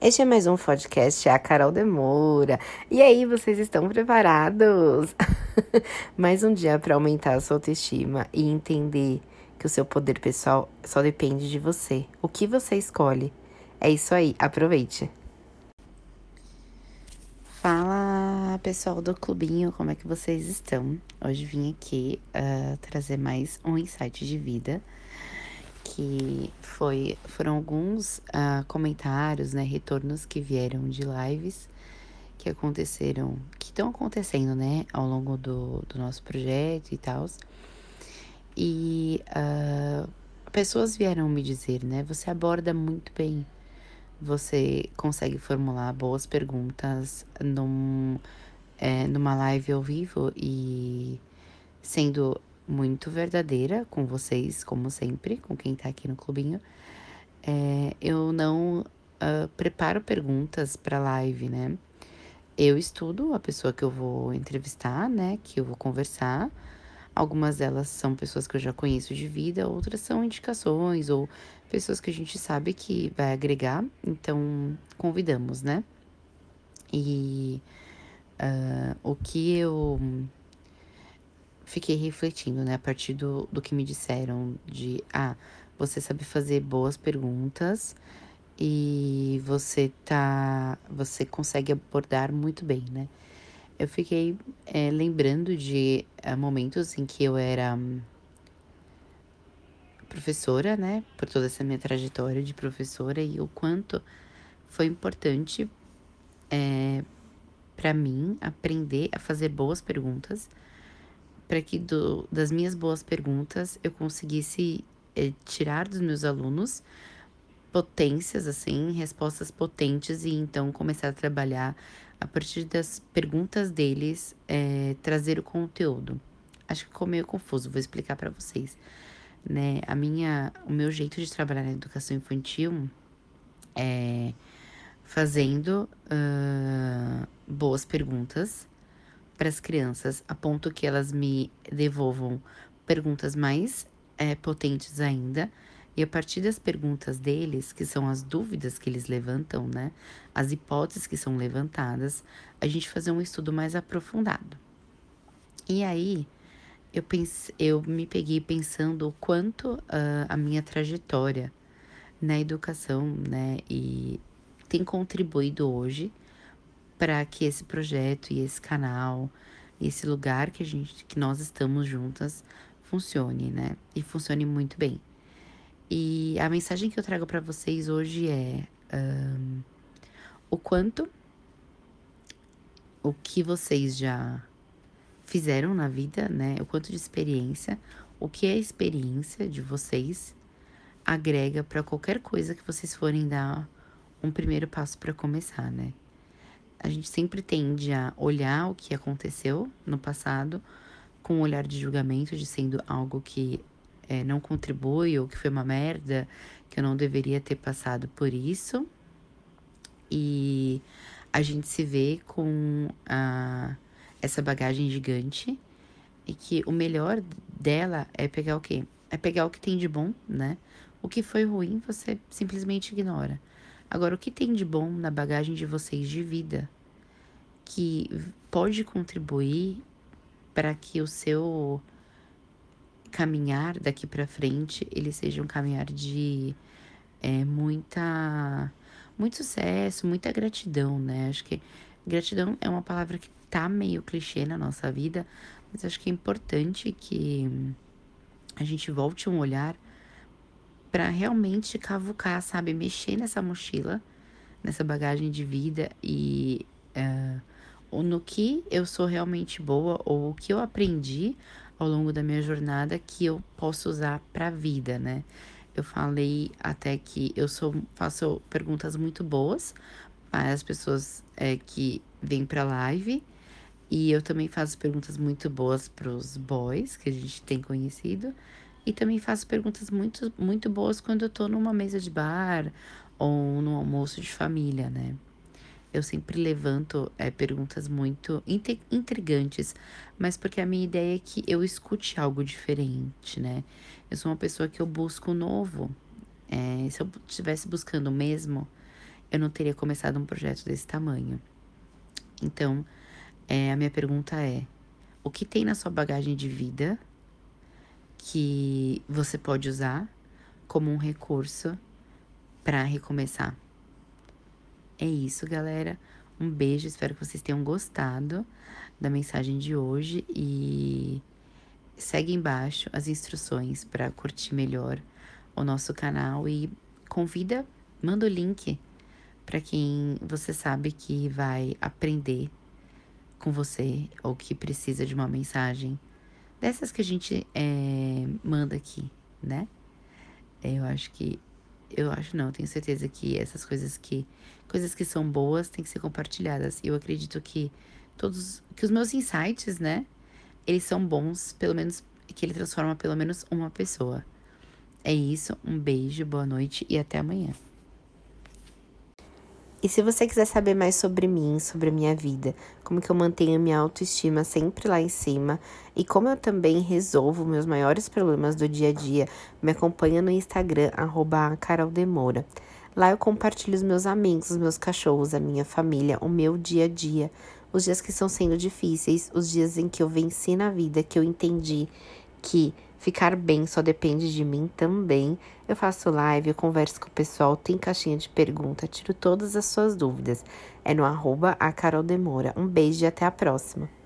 Este é mais um podcast, é a Carol Demora. E aí, vocês estão preparados? mais um dia para aumentar a sua autoestima e entender que o seu poder pessoal só depende de você. O que você escolhe? É isso aí, aproveite. Fala pessoal do clubinho, como é que vocês estão? Hoje vim aqui uh, trazer mais um insight de vida que foi, foram alguns uh, comentários, né, retornos que vieram de lives que aconteceram, que estão acontecendo, né, ao longo do, do nosso projeto e tal. E uh, pessoas vieram me dizer, né, você aborda muito bem, você consegue formular boas perguntas num, é, numa live ao vivo e sendo muito verdadeira com vocês, como sempre, com quem tá aqui no clubinho. É, eu não uh, preparo perguntas para live, né? Eu estudo a pessoa que eu vou entrevistar, né? Que eu vou conversar. Algumas delas são pessoas que eu já conheço de vida, outras são indicações ou pessoas que a gente sabe que vai agregar. Então, convidamos, né? E uh, o que eu fiquei refletindo, né, a partir do, do que me disseram de, ah, você sabe fazer boas perguntas e você tá, você consegue abordar muito bem, né? Eu fiquei é, lembrando de é, momentos em que eu era hum, professora, né, por toda essa minha trajetória de professora e o quanto foi importante é, para mim aprender a fazer boas perguntas para que do, das minhas boas perguntas eu conseguisse é, tirar dos meus alunos potências, assim, respostas potentes e então começar a trabalhar a partir das perguntas deles, é, trazer o conteúdo. Acho que ficou meio confuso, vou explicar para vocês. Né? A minha, o meu jeito de trabalhar na educação infantil é fazendo uh, boas perguntas para as crianças, a ponto que elas me devolvam perguntas mais é, potentes ainda. E a partir das perguntas deles, que são as dúvidas que eles levantam, né? As hipóteses que são levantadas, a gente fazer um estudo mais aprofundado. E aí, eu, pense, eu me peguei pensando o quanto uh, a minha trajetória na educação, né? E tem contribuído hoje para que esse projeto e esse canal, esse lugar que a gente, que nós estamos juntas, funcione, né? E funcione muito bem. E a mensagem que eu trago para vocês hoje é um, o quanto o que vocês já fizeram na vida, né? O quanto de experiência, o que a experiência de vocês agrega para qualquer coisa que vocês forem dar um primeiro passo para começar, né? A gente sempre tende a olhar o que aconteceu no passado com um olhar de julgamento, de sendo algo que é, não contribui ou que foi uma merda, que eu não deveria ter passado por isso. E a gente se vê com a, essa bagagem gigante e que o melhor dela é pegar o quê? É pegar o que tem de bom, né? O que foi ruim você simplesmente ignora. Agora, o que tem de bom na bagagem de vocês de vida que pode contribuir para que o seu caminhar daqui para frente ele seja um caminhar de é, muita muito sucesso, muita gratidão, né? Acho que gratidão é uma palavra que tá meio clichê na nossa vida, mas acho que é importante que a gente volte um olhar para realmente cavucar, sabe? Mexer nessa mochila, nessa bagagem de vida e uh, no que eu sou realmente boa ou o que eu aprendi ao longo da minha jornada que eu posso usar para a vida, né? Eu falei até que eu sou faço perguntas muito boas para as pessoas é, que vêm para live e eu também faço perguntas muito boas para os boys que a gente tem conhecido e também faço perguntas muito, muito boas quando eu tô numa mesa de bar ou num almoço de família, né? Eu sempre levanto é, perguntas muito intrigantes, mas porque a minha ideia é que eu escute algo diferente, né? Eu sou uma pessoa que eu busco novo. É, se eu estivesse buscando o mesmo, eu não teria começado um projeto desse tamanho. Então, é, a minha pergunta é: o que tem na sua bagagem de vida que você pode usar como um recurso para recomeçar? É isso, galera. Um beijo, espero que vocês tenham gostado da mensagem de hoje e segue embaixo as instruções para curtir melhor o nosso canal e convida, manda o link para quem você sabe que vai aprender com você ou que precisa de uma mensagem dessas que a gente é, manda aqui, né? Eu acho que eu acho não, tenho certeza que essas coisas que coisas que são boas têm que ser compartilhadas. Eu acredito que todos que os meus insights, né, eles são bons, pelo menos que ele transforma pelo menos uma pessoa. É isso, um beijo, boa noite e até amanhã. E se você quiser saber mais sobre mim, sobre a minha vida, como que eu mantenho a minha autoestima sempre lá em cima e como eu também resolvo meus maiores problemas do dia a dia, me acompanha no Instagram, caroldemora. Lá eu compartilho os meus amigos, os meus cachorros, a minha família, o meu dia a dia, os dias que estão sendo difíceis, os dias em que eu venci na vida, que eu entendi que ficar bem só depende de mim também. Eu faço live, eu converso com o pessoal, tem caixinha de pergunta, tiro todas as suas dúvidas. É no arroba a Carol Demora. Um beijo e até a próxima.